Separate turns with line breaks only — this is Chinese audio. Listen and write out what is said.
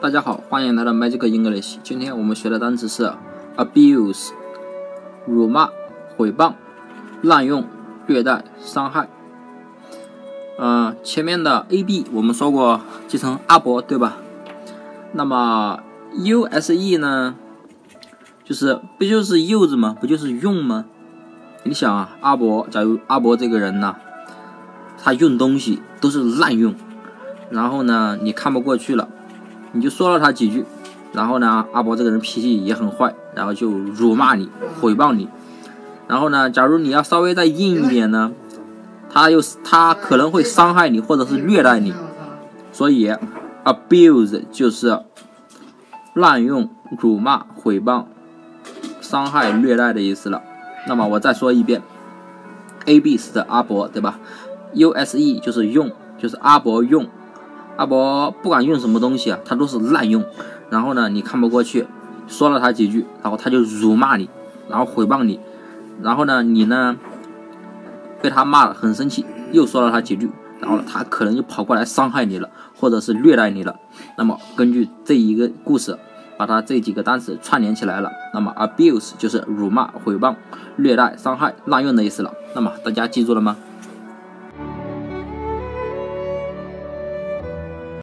大家好，欢迎来到 Magic English。今天我们学的单词是 abuse，辱骂、毁谤、滥用、虐待、伤害。嗯，前面的 A B 我们说过继承阿伯，对吧？那么 U S E 呢，就是不就是柚子吗？不就是用吗？你想啊，阿伯，假如阿伯这个人呢，他用东西都是滥用。然后呢，你看不过去了，你就说了他几句，然后呢，阿伯这个人脾气也很坏，然后就辱骂你、毁谤你。然后呢，假如你要稍微再硬一点呢，他又他可能会伤害你或者是虐待你。所以，abuse 就是滥用、辱骂、毁谤、伤害、虐待的意思了。那么我再说一遍，A B 是的阿伯，对吧？U S E 就是用，就是阿伯用。阿伯不管用什么东西啊，他都是滥用。然后呢，你看不过去，说了他几句，然后他就辱骂你，然后诽谤你。然后呢，你呢被他骂了，很生气，又说了他几句，然后他可能就跑过来伤害你了，或者是虐待你了。那么根据这一个故事，把它这几个单词串联起来了，那么 abuse 就是辱骂、诽谤、虐待、伤害、滥用的意思了。那么大家记住了吗？